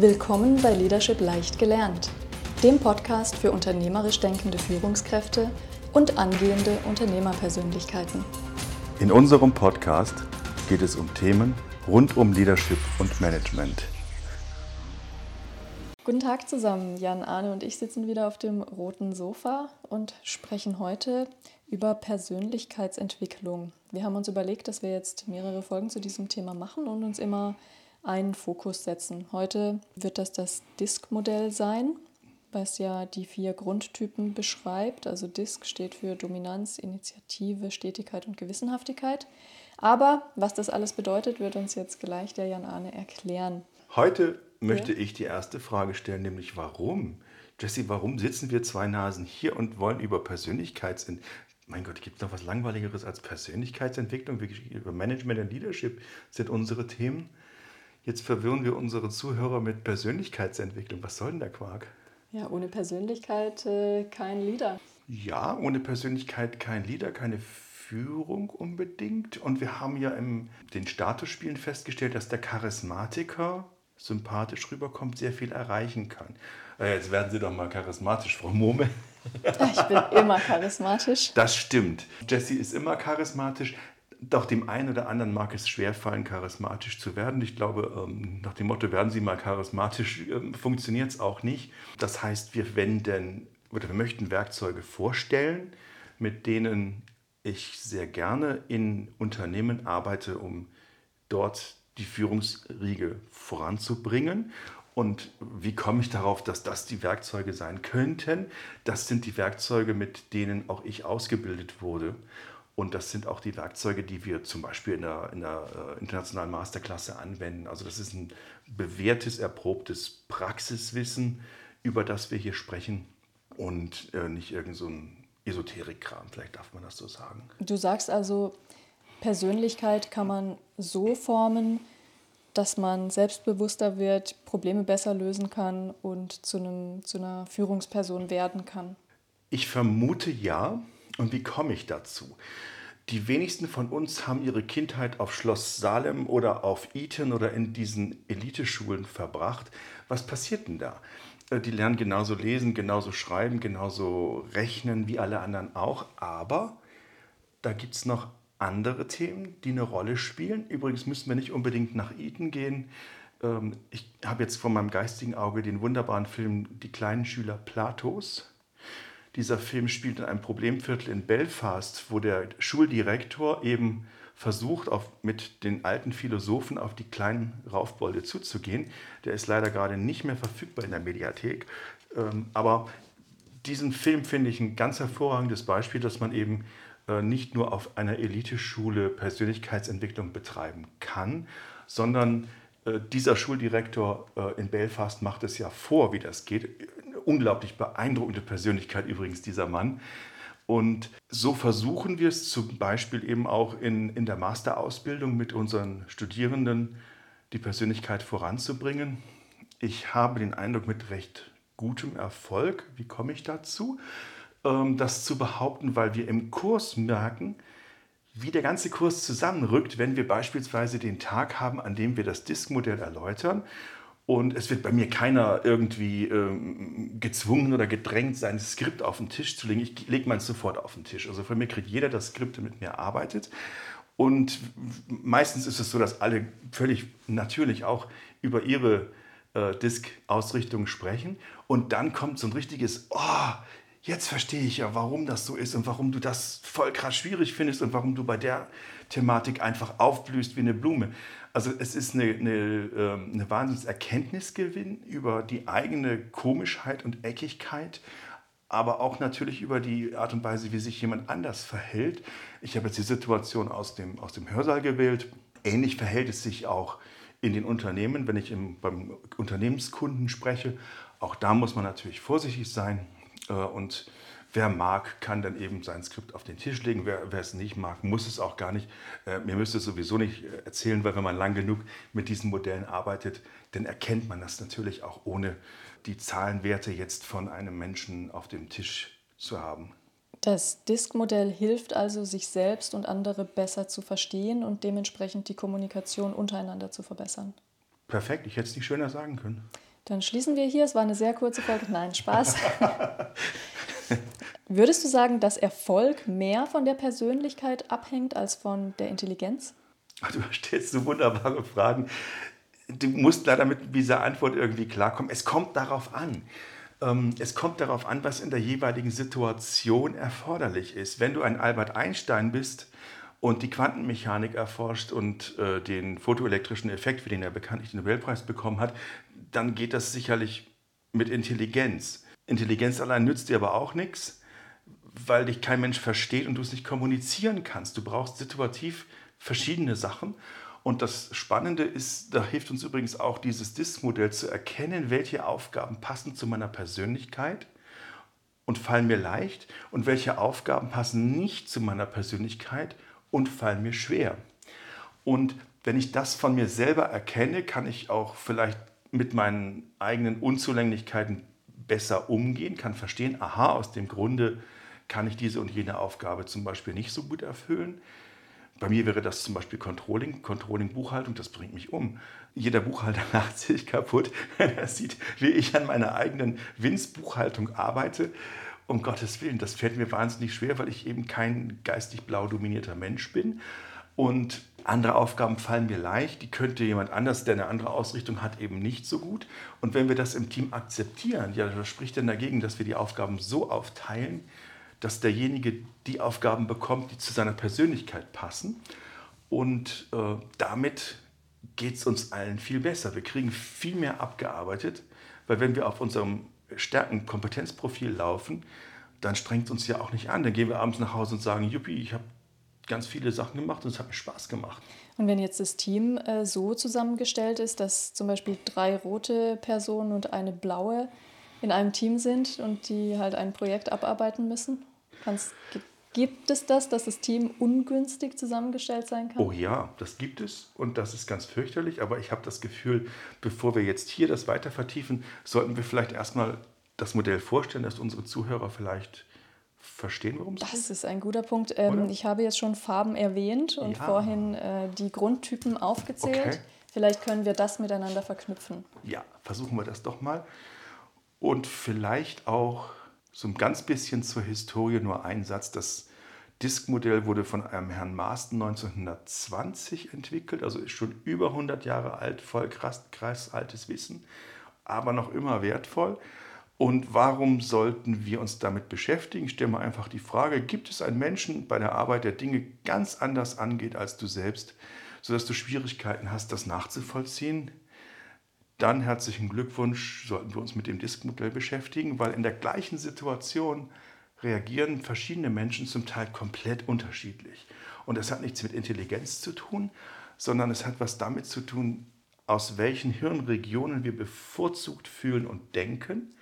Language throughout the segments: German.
Willkommen bei Leadership leicht gelernt, dem Podcast für unternehmerisch denkende Führungskräfte und angehende Unternehmerpersönlichkeiten. In unserem Podcast geht es um Themen rund um Leadership und Management. Guten Tag zusammen. Jan Arne und ich sitzen wieder auf dem roten Sofa und sprechen heute über Persönlichkeitsentwicklung. Wir haben uns überlegt, dass wir jetzt mehrere Folgen zu diesem Thema machen und uns immer einen Fokus setzen. Heute wird das das DISC-Modell sein, was ja die vier Grundtypen beschreibt. Also DISC steht für Dominanz, Initiative, Stetigkeit und Gewissenhaftigkeit. Aber was das alles bedeutet, wird uns jetzt gleich der Jan Arne erklären. Heute möchte ja. ich die erste Frage stellen, nämlich warum? Jesse, warum sitzen wir zwei Nasen hier und wollen über Persönlichkeitsentwicklung mein Gott, gibt es noch was Langweiligeres als Persönlichkeitsentwicklung? Über Management und Leadership sind unsere Themen. Jetzt verwirren wir unsere Zuhörer mit Persönlichkeitsentwicklung. Was soll denn der Quark? Ja, ohne Persönlichkeit äh, kein Leader. Ja, ohne Persönlichkeit kein Leader, keine Führung unbedingt. Und wir haben ja in den Statusspielen festgestellt, dass der Charismatiker sympathisch rüberkommt, sehr viel erreichen kann. Äh, jetzt werden Sie doch mal charismatisch, Frau Murmel. Ich bin immer charismatisch. Das stimmt. Jessie ist immer charismatisch. Doch dem einen oder anderen mag es schwerfallen, charismatisch zu werden. Ich glaube, ähm, nach dem Motto, werden Sie mal charismatisch, ähm, funktioniert es auch nicht. Das heißt, wir wenden oder wir möchten Werkzeuge vorstellen, mit denen ich sehr gerne in Unternehmen arbeite, um dort die Führungsriege voranzubringen. Und wie komme ich darauf, dass das die Werkzeuge sein könnten? Das sind die Werkzeuge, mit denen auch ich ausgebildet wurde. Und das sind auch die Werkzeuge, die wir zum Beispiel in der, in der äh, internationalen Masterklasse anwenden. Also das ist ein bewährtes, erprobtes Praxiswissen, über das wir hier sprechen und äh, nicht irgend so ein Esoterikkram, vielleicht darf man das so sagen. Du sagst also, Persönlichkeit kann man so formen, dass man selbstbewusster wird, Probleme besser lösen kann und zu, einem, zu einer Führungsperson werden kann? Ich vermute ja. Und wie komme ich dazu? Die wenigsten von uns haben ihre Kindheit auf Schloss Salem oder auf Eton oder in diesen Eliteschulen verbracht. Was passiert denn da? Äh, die lernen genauso lesen, genauso schreiben, genauso rechnen wie alle anderen auch. Aber da gibt es noch andere Themen, die eine Rolle spielen. Übrigens müssen wir nicht unbedingt nach Eton gehen. Ähm, ich habe jetzt vor meinem geistigen Auge den wunderbaren Film Die kleinen Schüler Platos. Dieser Film spielt in einem Problemviertel in Belfast, wo der Schuldirektor eben versucht, auf, mit den alten Philosophen auf die kleinen Raufbolde zuzugehen. Der ist leider gerade nicht mehr verfügbar in der Mediathek. Ähm, aber diesen Film finde ich ein ganz hervorragendes Beispiel, dass man eben äh, nicht nur auf einer Eliteschule Persönlichkeitsentwicklung betreiben kann, sondern äh, dieser Schuldirektor äh, in Belfast macht es ja vor, wie das geht. Unglaublich beeindruckende Persönlichkeit übrigens, dieser Mann. Und so versuchen wir es zum Beispiel eben auch in, in der Masterausbildung mit unseren Studierenden, die Persönlichkeit voranzubringen. Ich habe den Eindruck mit recht gutem Erfolg. Wie komme ich dazu? Ähm, das zu behaupten, weil wir im Kurs merken, wie der ganze Kurs zusammenrückt, wenn wir beispielsweise den Tag haben, an dem wir das Disk-Modell erläutern. Und es wird bei mir keiner irgendwie ähm, gezwungen oder gedrängt, sein Skript auf den Tisch zu legen. Ich lege meins sofort auf den Tisch. Also von mir kriegt jeder das Skript, der mit mir arbeitet. Und meistens ist es so, dass alle völlig natürlich auch über ihre äh, Disk-Ausrichtung sprechen. Und dann kommt so ein richtiges, oh, jetzt verstehe ich ja, warum das so ist und warum du das voll krass schwierig findest und warum du bei der Thematik einfach aufblühst wie eine Blume. Also es ist eine, eine, ähm, eine Wahnsinnserkenntnisgewinn über die eigene Komischheit und Eckigkeit, aber auch natürlich über die Art und Weise, wie sich jemand anders verhält. Ich habe jetzt die Situation aus dem, aus dem Hörsaal gewählt. Ähnlich verhält es sich auch in den Unternehmen, wenn ich im, beim Unternehmenskunden spreche. Auch da muss man natürlich vorsichtig sein. Äh, und wer mag, kann dann eben sein Skript auf den Tisch legen. Wer, wer es nicht mag, muss es auch gar nicht. Äh, mir müsste es sowieso nicht äh, erzählen, weil wenn man lang genug mit diesen Modellen arbeitet, dann erkennt man das natürlich auch ohne die Zahlenwerte jetzt von einem Menschen auf dem Tisch zu haben. Das Disk-Modell hilft also, sich selbst und andere besser zu verstehen und dementsprechend die Kommunikation untereinander zu verbessern. Perfekt, ich hätte es nicht schöner sagen können. Dann schließen wir hier. Es war eine sehr kurze Folge. Nein, Spaß. Würdest du sagen, dass Erfolg mehr von der Persönlichkeit abhängt als von der Intelligenz? Du stellst so wunderbare Fragen. Du musst leider mit dieser Antwort irgendwie klarkommen. Es kommt darauf an. Ähm, es kommt darauf an, was in der jeweiligen Situation erforderlich ist. Wenn du ein Albert Einstein bist und die Quantenmechanik erforscht und äh, den photoelektrischen Effekt, für den er bekanntlich den Nobelpreis bekommen hat, dann geht das sicherlich mit Intelligenz. Intelligenz allein nützt dir aber auch nichts, weil dich kein Mensch versteht und du es nicht kommunizieren kannst. Du brauchst situativ verschiedene Sachen. Und das Spannende ist, da hilft uns übrigens auch dieses DISC-Modell zu erkennen, welche Aufgaben passen zu meiner Persönlichkeit und fallen mir leicht und welche Aufgaben passen nicht zu meiner Persönlichkeit und fallen mir schwer. Und wenn ich das von mir selber erkenne, kann ich auch vielleicht mit meinen eigenen Unzulänglichkeiten besser umgehen, kann verstehen, aha, aus dem Grunde kann ich diese und jene Aufgabe zum Beispiel nicht so gut erfüllen. Bei mir wäre das zum Beispiel Controlling, Controlling Buchhaltung, das bringt mich um. Jeder Buchhalter lacht sich kaputt, wenn er sieht, wie ich an meiner eigenen Winzbuchhaltung arbeite. Um Gottes Willen, das fällt mir wahnsinnig schwer, weil ich eben kein geistig blau dominierter Mensch bin. Und andere Aufgaben fallen mir leicht, die könnte jemand anders, der eine andere Ausrichtung hat, eben nicht so gut. Und wenn wir das im Team akzeptieren, ja, was spricht denn dagegen, dass wir die Aufgaben so aufteilen, dass derjenige die Aufgaben bekommt, die zu seiner Persönlichkeit passen. Und äh, damit geht es uns allen viel besser. Wir kriegen viel mehr abgearbeitet, weil wenn wir auf unserem Stärken-Kompetenzprofil laufen, dann strengt es uns ja auch nicht an. Dann gehen wir abends nach Hause und sagen, Juppie, ich habe ganz viele Sachen gemacht und es hat mir Spaß gemacht. Und wenn jetzt das Team äh, so zusammengestellt ist, dass zum Beispiel drei rote Personen und eine blaue in einem Team sind und die halt ein Projekt abarbeiten müssen? Kannst, gibt es das, dass das Team ungünstig zusammengestellt sein kann? Oh ja, das gibt es und das ist ganz fürchterlich. Aber ich habe das Gefühl, bevor wir jetzt hier das weiter vertiefen, sollten wir vielleicht erstmal das Modell vorstellen, dass unsere Zuhörer vielleicht verstehen, worum es geht? Das ist ein guter Punkt. Ähm, ich habe jetzt schon Farben erwähnt und ja. vorhin äh, die Grundtypen aufgezählt. Okay. Vielleicht können wir das miteinander verknüpfen. Ja, versuchen wir das doch mal. Und vielleicht auch so ein ganz bisschen zur Historie nur ein Satz. Das Diskmodell wurde von einem Herrn Marston 1920 entwickelt, also ist schon über 100 Jahre alt, voll krass, krass altes Wissen, aber noch immer wertvoll. Und warum sollten wir uns damit beschäftigen? Ich stelle mal einfach die Frage, gibt es einen Menschen bei der Arbeit, der Dinge ganz anders angeht als du selbst, sodass du Schwierigkeiten hast, das nachzuvollziehen? dann herzlichen Glückwunsch, sollten wir uns mit dem Diskmodell beschäftigen, weil in der gleichen Situation reagieren verschiedene Menschen zum Teil komplett unterschiedlich. Und das hat nichts mit Intelligenz zu tun, sondern es hat was damit zu tun, aus welchen Hirnregionen wir bevorzugt fühlen und denken.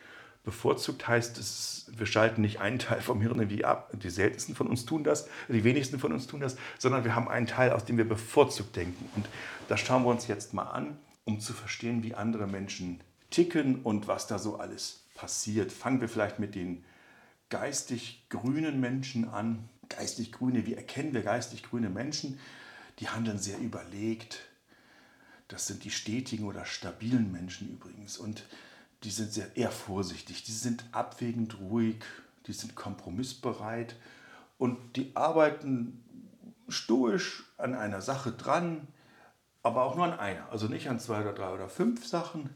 Bevorzugt heißt es, wir schalten nicht einen Teil vom Hirn irgendwie ab. Die seltensten von uns tun das, die wenigsten von uns tun das, sondern wir haben einen Teil, aus dem wir bevorzugt denken. Und das schauen wir uns jetzt mal an um zu verstehen, wie andere Menschen ticken und was da so alles passiert. Fangen wir vielleicht mit den geistig grünen Menschen an. Geistig grüne, wie erkennen wir geistig grüne Menschen? Die handeln sehr überlegt. Das sind die stetigen oder stabilen Menschen übrigens. Und die sind sehr eher vorsichtig. Die sind abwägend ruhig. Die sind kompromissbereit. Und die arbeiten stoisch an einer Sache dran aber auch nur an einer, also nicht an zwei oder drei oder fünf Sachen.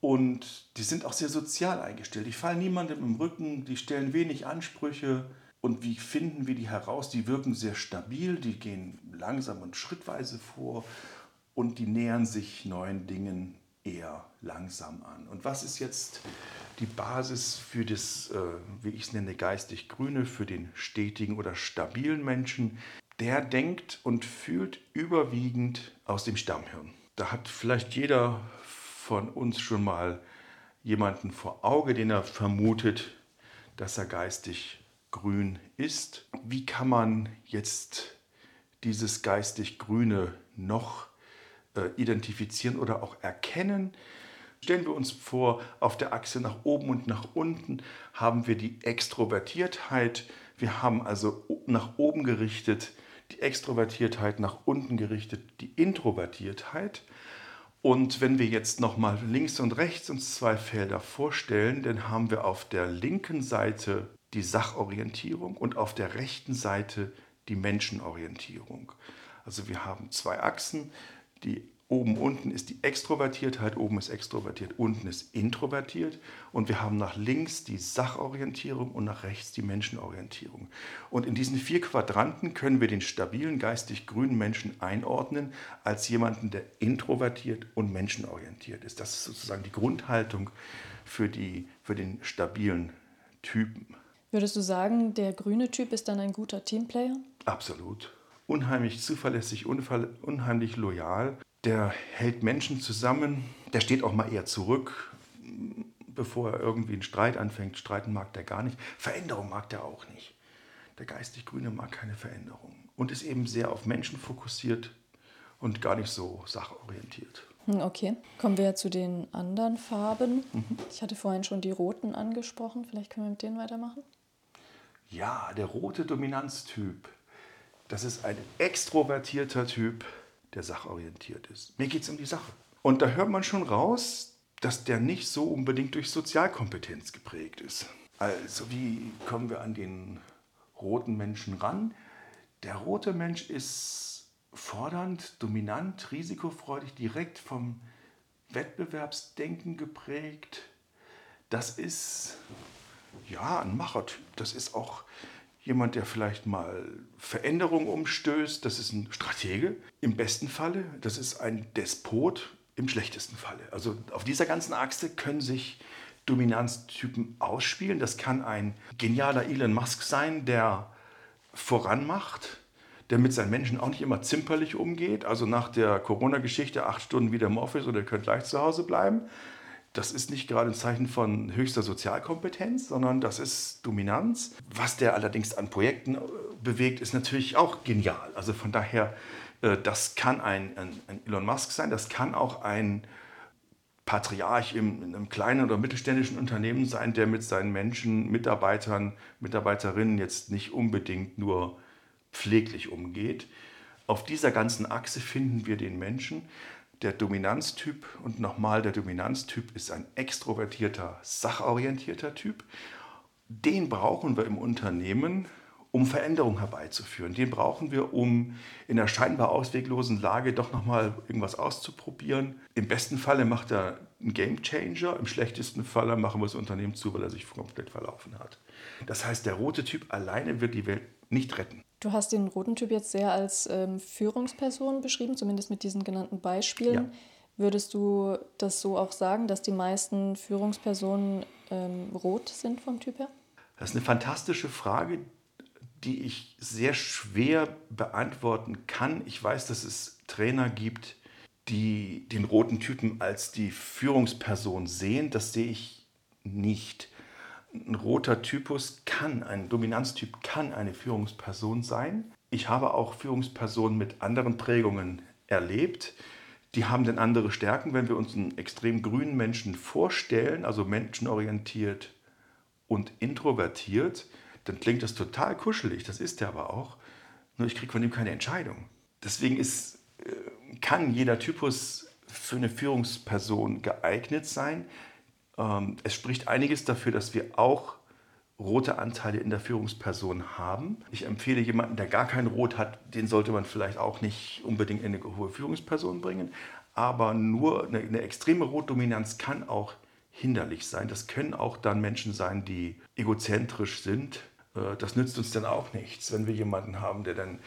Und die sind auch sehr sozial eingestellt. Die fallen niemandem im Rücken, die stellen wenig Ansprüche. Und wie finden wir die heraus? Die wirken sehr stabil, die gehen langsam und schrittweise vor und die nähern sich neuen Dingen eher langsam an. Und was ist jetzt die Basis für das, äh, wie ich es nenne, geistig Grüne, für den stetigen oder stabilen Menschen? der denkt und fühlt überwiegend aus dem Stammhirn. Da hat vielleicht jeder von uns schon mal jemanden vor Auge, den er vermutet, dass er geistig grün ist. Wie kann man jetzt dieses geistig Grüne noch identifizieren oder auch erkennen? Stellen wir uns vor, auf der Achse nach oben und nach unten haben wir die Extrovertiertheit. Wir haben also nach oben gerichtet die Extrovertiertheit nach unten gerichtet, die Introvertiertheit. Und wenn wir jetzt nochmal links und rechts uns zwei Felder vorstellen, dann haben wir auf der linken Seite die Sachorientierung und auf der rechten Seite die Menschenorientierung. Also wir haben zwei Achsen, die oben unten ist die Extrovertiertheit, oben ist extrovertiert, unten ist introvertiert und wir haben nach links die Sachorientierung und nach rechts die Menschenorientierung. Und in diesen vier Quadranten können wir den stabilen geistig grünen Menschen einordnen als jemanden, der introvertiert und menschenorientiert ist. Das ist sozusagen die Grundhaltung für, die, für den stabilen Typen. Würdest du sagen, der grüne Typ ist dann ein guter Teamplayer? Absolut. Unheimlich zuverlässig, unheimlich loyal. Der hält Menschen zusammen. Der steht auch mal eher zurück, bevor er irgendwie einen Streit anfängt. Streiten mag der gar nicht. Veränderung mag der auch nicht. Der geistig Grüne mag keine Veränderung und ist eben sehr auf Menschen fokussiert und gar nicht so sachorientiert. Hm, okay, kommen wir zu den anderen Farben. Mhm. Ich hatte vorhin schon die roten angesprochen. Vielleicht können wir mit denen weitermachen. Ja, der rote Dominanztyp. Das ist ein extrovertierter Typ, der sachorientiert ist. Mir geht es um die Sache. Und da hört man schon raus, dass der nicht so unbedingt durch Sozialkompetenz geprägt ist. Also wie kommen wir an den roten Menschen ran? Der rote Mensch ist fordernd, dominant, risikofreudig, direkt vom Wettbewerbsdenken geprägt. Das ist ja, ein Machertyp. Das ist auch jemand, der vielleicht mal Veränderungen umstößt. Das ist ein Stratege im besten Falle. Das ist ein Despot im schlechtesten Falle. Also auf dieser ganzen Achse können sich Dominanztypen ausspielen. Das kann ein genialer Elon Musk sein, der voranmacht, der mit seinen Menschen auch nicht immer zimperlich umgeht. Also nach der Corona-Geschichte acht Stunden wieder im Office oder ihr könnt gleich zu Hause bleiben. Das ist nicht gerade ein Zeichen von höchster Sozialkompetenz, sondern das ist Dominanz. Was der allerdings an Projekten äh, bewegt, ist natürlich auch genial. Also von daher, äh, das kann ein, ein, ein Elon Musk sein, das kann auch ein Patriarch in einem kleinen oder mittelständischen Unternehmen sein, der mit seinen Menschen, Mitarbeitern, Mitarbeiterinnen jetzt nicht unbedingt nur pfleglich umgeht. Auf dieser ganzen Achse finden wir den Menschen der Dominanztyp und nochmal, der Dominanztyp ist ein extrovertierter, sachorientierter Typ. Den brauchen wir im Unternehmen, um Veränderungen herbeizuführen. Den brauchen wir, um in einer scheinbar ausweglosen Lage doch nochmal irgendwas auszuprobieren. Im besten Falle macht er einen Game Changer, im schlechtesten Falle machen wir das Unternehmen zu, weil er sich komplett verlaufen hat. Das heißt, der rote Typ alleine wird die Welt nicht retten. Du hast den roten Typ jetzt sehr als ähm, Führungsperson beschrieben, zumindest mit diesen genannten Beispielen. Ja. Würdest du das so auch sagen, dass die meisten Führungspersonen ähm, rot sind vom Typ her? Das ist eine fantastische Frage, die ich sehr schwer beantworten kann. Ich weiß, dass es Trainer gibt, die den roten Typen als die Führungsperson sehen. Das sehe ich nicht ein roter Typus kann, ein Dominanztyp kann eine Führungsperson sein. Ich habe auch Führungspersonen mit anderen Prägungen erlebt. Die haben dann andere Stärken. Wenn wir uns einen extrem grünen Menschen vorstellen, also menschenorientiert und introvertiert, dann klingt das total kuschelig. Das ist er aber auch. Nur ich kriege von ihm keine Entscheidung. Deswegen ist, äh, kann jeder Typus für eine Führungsperson geeignet sein. Ähm, es spricht einiges dafür, dass wir auch rote Anteile in der Führungsperson haben. Ich empfehle jemanden, der gar kein Rot hat, den sollte man vielleicht auch nicht unbedingt in eine hohe Führungsperson bringen. Aber nur eine, eine extreme Rotdominanz kann auch hinderlich sein. Das können auch dann Menschen sein, die egozentrisch sind. Äh, das nützt uns dann auch nichts, wenn wir jemanden haben, der dann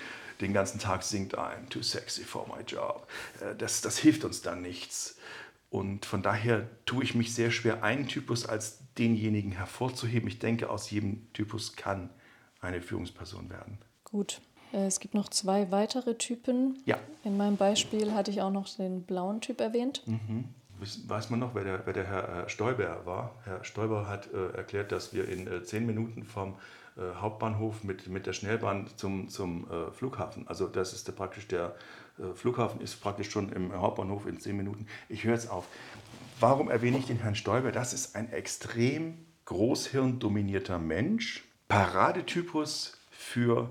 den ganzen Tag singt, I'm too sexy for my job. Äh, das, das hilft uns dann nichts. Und von daher tue ich mich sehr schwer, einen Typus als denjenigen hervorzuheben. Ich denke, aus jedem Typus kann eine Führungsperson werden. Gut. Äh, es gibt noch zwei weitere Typen. Ja. In meinem Beispiel hatte ich auch noch den blauen Typ erwähnt. Mhm. Weiß man noch, wer der, wer der Herr Stoiber war? Herr Stoiber hat äh, erklärt, dass wir in äh, zehn Minuten vom äh, Hauptbahnhof mit, mit der Schnellbahn zum, zum äh, Flughafen, also das ist der, praktisch der äh, Flughafen ist praktisch schon im Hauptbahnhof in zehn Minuten. Ich höre jetzt auf. Warum erwähne ich den Herrn Stoiber? Das ist ein extrem großhirndominierter Mensch, Paradetypus für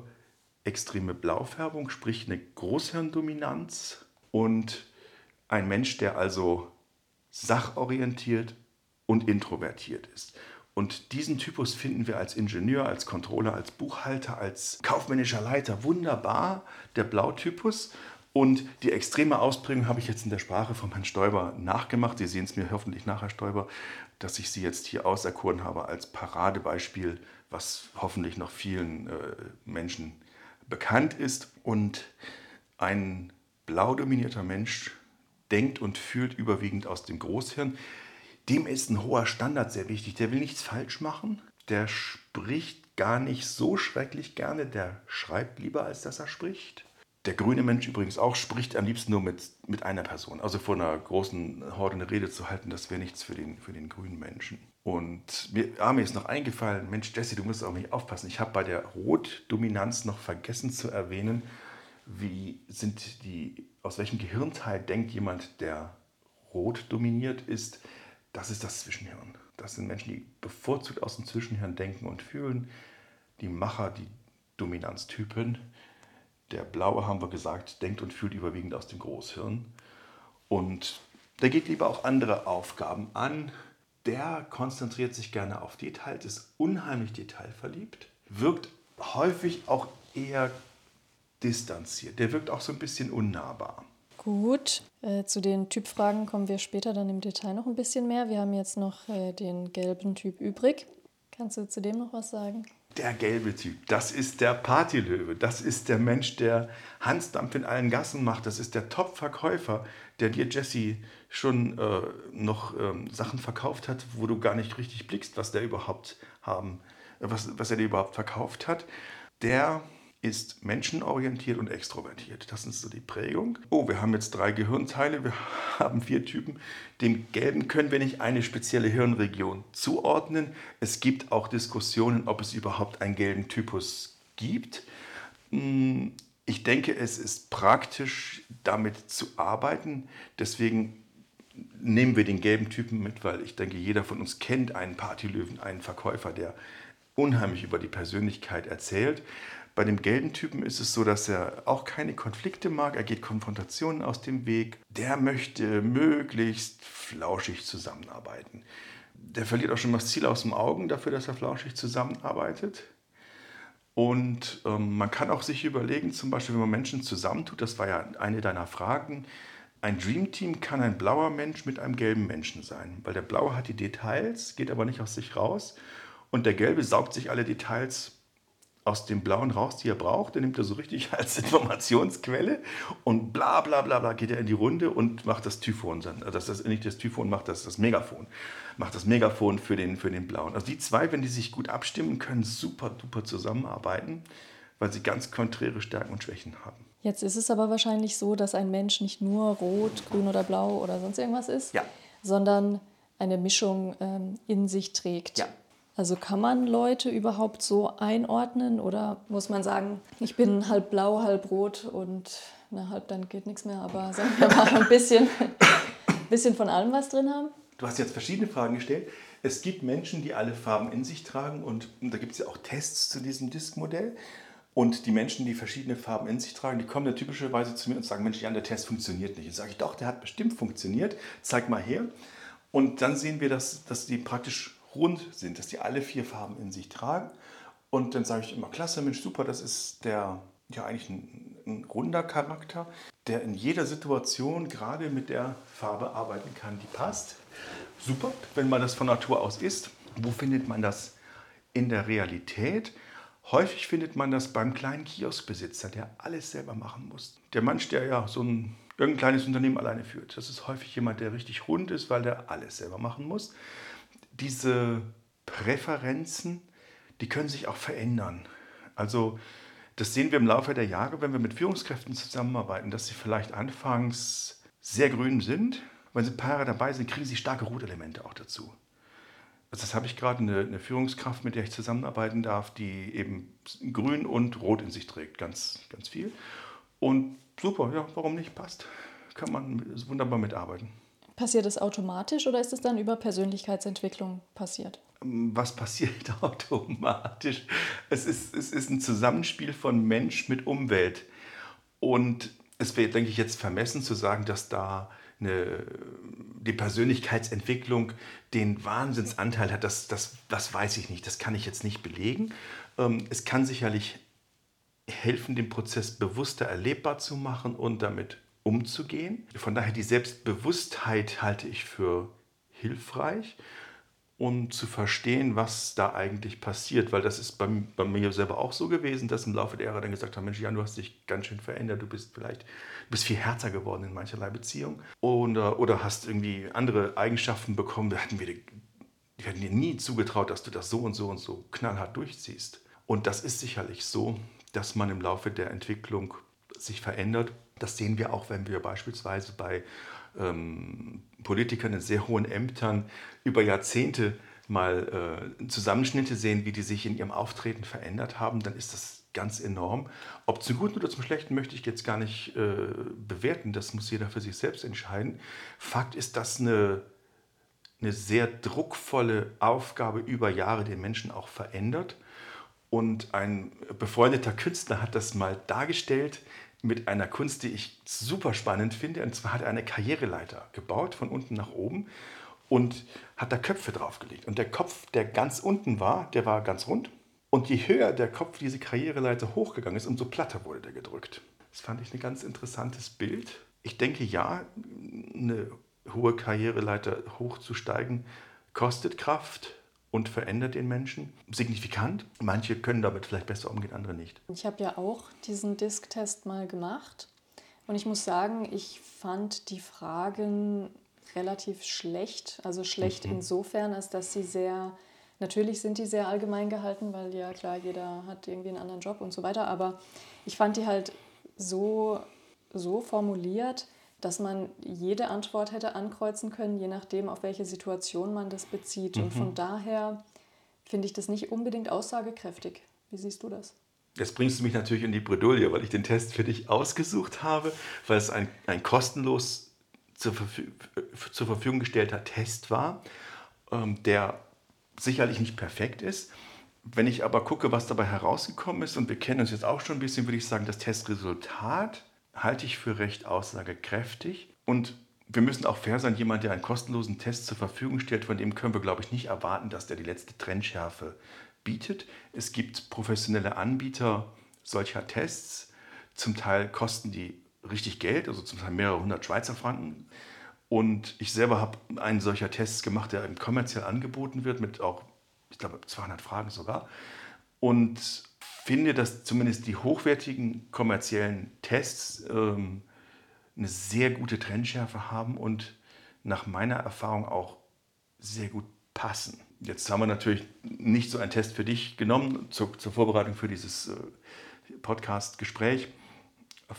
extreme Blaufärbung, sprich eine Großhirndominanz und Ein Mensch, der also sachorientiert und introvertiert ist. Und diesen Typus finden wir als Ingenieur, als Controller, als Buchhalter, als kaufmännischer Leiter wunderbar, der Blautypus. Und die extreme Ausprägung habe ich jetzt in der Sprache von Herrn Stoiber nachgemacht. Sie sehen es mir hoffentlich nachher, Stoiber, dass ich sie jetzt hier auserkoren habe als Paradebeispiel, was hoffentlich noch vielen äh, Menschen bekannt ist. Und ein blau dominierter Mensch denkt und fühlt überwiegend aus dem Großhirn. Dem ist ein hoher Standard sehr wichtig. Der will nichts falsch machen. Der spricht gar nicht so schrecklich gerne. Der schreibt lieber, als dass er spricht. Der grüne Mensch übrigens auch spricht am liebsten nur mit, mit einer Person. Also vor einer großen Horde eine Rede zu halten, das wäre nichts für den, für den grünen Menschen. Und mir, ah, mir ist noch eingefallen, Mensch, Jesse, du musst auch nicht aufpassen. Ich habe bei der Rotdominanz noch vergessen zu erwähnen, wie sind die, aus welchem Gehirnteil denkt jemand, der rot dominiert ist. Das ist das Zwischenhirn. Das sind Menschen, die bevorzugt aus dem Zwischenhirn denken und fühlen. Die Macher, die Dominanztypen. Der Blaue, haben wir gesagt, denkt und fühlt überwiegend aus dem Großhirn. Und der geht lieber auch andere Aufgaben an. Der konzentriert sich gerne auf Details, ist unheimlich detailverliebt, wirkt häufig auch eher distanziert. Der wirkt auch so ein bisschen unnahbar. Gut, äh, zu den Typfragen kommen wir später dann im Detail noch ein bisschen mehr. Wir haben jetzt noch äh, den gelben Typ übrig. Kannst du zu dem noch was sagen? Der gelbe Typ, das ist der Partylöwe. Das ist der Mensch, der Hansdampf in allen Gassen macht. Das ist der Top-Verkäufer, der dir, Jesse, schon äh, noch ähm, Sachen verkauft hat, wo du gar nicht richtig blickst, was der überhaupt haben, was, was er dir überhaupt verkauft hat. Der ist menschenorientiert und extrovertiert. Das ist so die Prägung. Oh, wir haben jetzt drei Gehirnteile, wir haben vier Typen. Dem Gelben können wir nicht eine spezielle Hirnregion zuordnen. Es gibt auch Diskussionen, ob es überhaupt einen gelben Typus gibt. Hm, ich denke, es ist praktisch, damit zu arbeiten. Deswegen nehmen wir den gelben Typen mit, weil ich denke, jeder von uns kennt einen Partylöwen, einen Verkäufer, der unheimlich über die Persönlichkeit erzählt. Bei dem gelben Typen ist es so, dass er auch keine Konflikte mag. Er geht Konfrontationen aus dem Weg. Der möchte möglichst flauschig zusammenarbeiten. Der verliert auch schon mal das Ziel aus dem Augen dafür, dass er flauschig zusammenarbeitet. Und ähm, man kann auch sich überlegen, zum Beispiel, wenn man Menschen zusammentut, das war ja eine deiner Fragen, ein Dreamteam kann ein blauer Mensch mit einem gelben Menschen sein, weil der blaue hat die Details, geht aber nicht aus sich raus und der gelbe saugt sich alle Details aus dem Blauen raus, die er braucht. Den nimmt er so richtig als Informationsquelle und bla bla bla bla geht er in die Runde und macht das Typhon. Also das ist nicht das Typhon, macht das, das Megafon. Macht das Megafon für den, für den Blauen. Also die zwei, wenn die sich gut abstimmen, können super duper zusammenarbeiten, weil sie ganz konträre Stärken und Schwächen haben. Jetzt ist es aber wahrscheinlich so, dass ein Mensch nicht nur rot, grün oder blau oder sonst irgendwas ist, ja. sondern eine Mischung ähm, in sich trägt. Ja. Also kann man Leute überhaupt so einordnen oder muss man sagen, ich bin halb blau, halb rot und na, halb dann geht nichts mehr, aber sagen wir mal ein bisschen, bisschen von allem was drin haben? Du hast jetzt verschiedene Fragen gestellt. Es gibt Menschen, die alle Farben in sich tragen und, und da gibt es ja auch Tests zu diesem Disk-Modell. Und die Menschen, die verschiedene Farben in sich tragen, die kommen dann typischerweise zu mir und sagen, Mensch, Jan, der Test funktioniert nicht. Und sage ich, doch, der hat bestimmt funktioniert, zeig mal her. Und dann sehen wir, dass, dass die praktisch rund sind, dass die alle vier Farben in sich tragen. Und dann sage ich immer, klasse, Mensch, super, das ist der, ja eigentlich ein, ein runder Charakter, der in jeder Situation gerade mit der Farbe arbeiten kann, die passt. Super, wenn man das von Natur aus ist. Wo findet man das in der Realität? Häufig findet man das beim kleinen Kioskbesitzer, der alles selber machen muss. Der Mensch, der ja so ein irgendein kleines Unternehmen alleine führt. Das ist häufig jemand, der richtig rund ist, weil der alles selber machen muss diese Präferenzen, die können sich auch verändern. Also das sehen wir im Laufe der Jahre, wenn wir mit Führungskräften zusammenarbeiten, dass sie vielleicht anfangs sehr grün sind. Wenn sie Paare dabei sind, kriegen sie starke Rotelemente auch dazu. Also das habe ich gerade eine, eine, Führungskraft, mit der ich zusammenarbeiten darf, die eben grün und rot in sich trägt, ganz, ganz viel. Und super, ja, warum nicht? Passt. Kann man wunderbar mitarbeiten. Passiert das automatisch oder ist es dann über Persönlichkeitsentwicklung passiert? Was passiert automatisch? Es ist, es ist ein Zusammenspiel von Mensch mit Umwelt. Und es wäre, denke ich, jetzt vermessen zu sagen, dass da eine, die Persönlichkeitsentwicklung den Wahnsinnsanteil hat, das, das, das weiß ich nicht, das kann ich jetzt nicht belegen. Ähm, es kann sicherlich helfen, den Prozess bewusster erlebbar zu machen und damit umzugehen. Von daher die Selbstbewusstheit halte ich für hilfreich um zu verstehen, was da eigentlich passiert. Weil das ist bei, bei, mir selber auch so gewesen, dass im Laufe der Jahre dann gesagt haben, Mensch, Jan, du hast dich ganz schön verändert, du bist vielleicht du bist viel härter geworden in mancherlei Beziehungen oder, oder hast irgendwie andere Eigenschaften bekommen, da hatten wir, die hätten dir nie zugetraut, dass du das so und so und so knallhart durchziehst. Und das ist sicherlich so, dass man im Laufe der Entwicklung sich verändert. Das sehen wir auch, wenn wir beispielsweise bei ähm, Politikern in sehr hohen Ämtern über Jahrzehnte mal äh, Zusammenschnitte sehen, wie die sich in ihrem Auftreten verändert haben, dann ist das ganz enorm. Ob zum Guten oder zum Schlechten möchte ich jetzt gar nicht äh, bewerten, das muss jeder für sich selbst entscheiden. Fakt ist, dass eine, eine sehr druckvolle Aufgabe über Jahre den Menschen auch verändert. Und ein befreundeter Künstler hat das mal dargestellt, mit einer Kunst, die ich super spannend finde. Und zwar hat er eine Karriereleiter gebaut, von unten nach oben, und hat da Köpfe draufgelegt. Und der Kopf, der ganz unten war, der war ganz rund. Und je höher der Kopf diese Karriereleiter hochgegangen ist, umso platter wurde der gedrückt. Das fand ich ein ganz interessantes Bild. Ich denke, ja, eine hohe Karriereleiter hochzusteigen kostet Kraft, und verändert den Menschen signifikant. Manche können damit vielleicht besser umgehen, andere nicht. Ich habe ja auch diesen Disk-Test mal gemacht und ich muss sagen, ich fand die Fragen relativ schlecht. Also schlecht mhm. insofern, als dass sie sehr, natürlich sind die sehr allgemein gehalten, weil ja klar, jeder hat irgendwie einen anderen Job und so weiter, aber ich fand die halt so, so formuliert, dass man jede Antwort hätte ankreuzen können, je nachdem, auf welche Situation man das bezieht. Mhm. Und von daher finde ich das nicht unbedingt aussagekräftig. Wie siehst du das? Jetzt bringst du mich natürlich in die Bredouille, weil ich den Test für dich ausgesucht habe, weil es ein, ein kostenlos zur, Verfü zur Verfügung gestellter Test war, ähm, der sicherlich nicht perfekt ist. Wenn ich aber gucke, was dabei herausgekommen ist, und wir kennen uns jetzt auch schon ein bisschen, würde ich sagen, das Testresultat halte ich für recht aussagekräftig. Und wir müssen auch fair sein, jemand, der einen kostenlosen Test zur Verfügung stellt, von dem können wir, glaube ich, nicht erwarten, dass der die letzte Trennschärfe bietet. Es gibt professionelle Anbieter solcher Tests. Zum Teil kosten die richtig Geld, also zum Teil mehrere hundert Schweizer Franken. Und ich selber habe einen solcher Test gemacht, der kommerziell angeboten wird, mit auch, ich glaube, 200 Fragen sogar. Und finde, dass zumindest die hochwertigen kommerziellen Tests ähm, eine sehr gute Trennschärfe haben und nach meiner Erfahrung auch sehr gut passen. Jetzt haben wir natürlich nicht so einen Test für dich genommen zur, zur Vorbereitung für dieses äh, Podcast-Gespräch.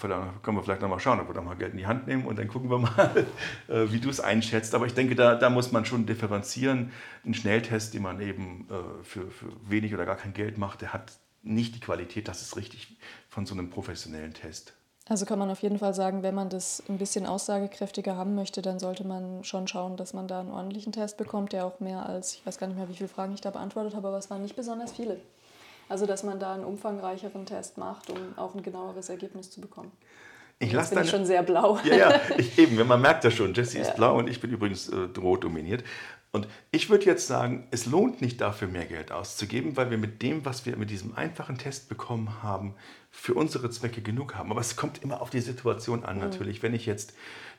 Können wir vielleicht nochmal schauen, ob wir da mal Geld in die Hand nehmen und dann gucken wir mal, äh, wie du es einschätzt. Aber ich denke, da, da muss man schon differenzieren. Ein Schnelltest, den man eben äh, für, für wenig oder gar kein Geld macht, der hat nicht die Qualität, das ist richtig von so einem professionellen Test. Also kann man auf jeden Fall sagen, wenn man das ein bisschen aussagekräftiger haben möchte, dann sollte man schon schauen, dass man da einen ordentlichen Test bekommt, der auch mehr als, ich weiß gar nicht mehr, wie viele Fragen ich da beantwortet habe, aber es waren nicht besonders viele. Also dass man da einen umfangreicheren Test macht, um auch ein genaueres Ergebnis zu bekommen. Ich lasse bin schon sehr blau. Ja, ja, ich, eben, man merkt das schon. Jessie ja. ist blau und ich bin übrigens äh, rot dominiert. Und ich würde jetzt sagen, es lohnt nicht dafür mehr Geld auszugeben, weil wir mit dem, was wir mit diesem einfachen Test bekommen haben, für unsere Zwecke genug haben. Aber es kommt immer auf die Situation an, mhm. natürlich. Wenn ich jetzt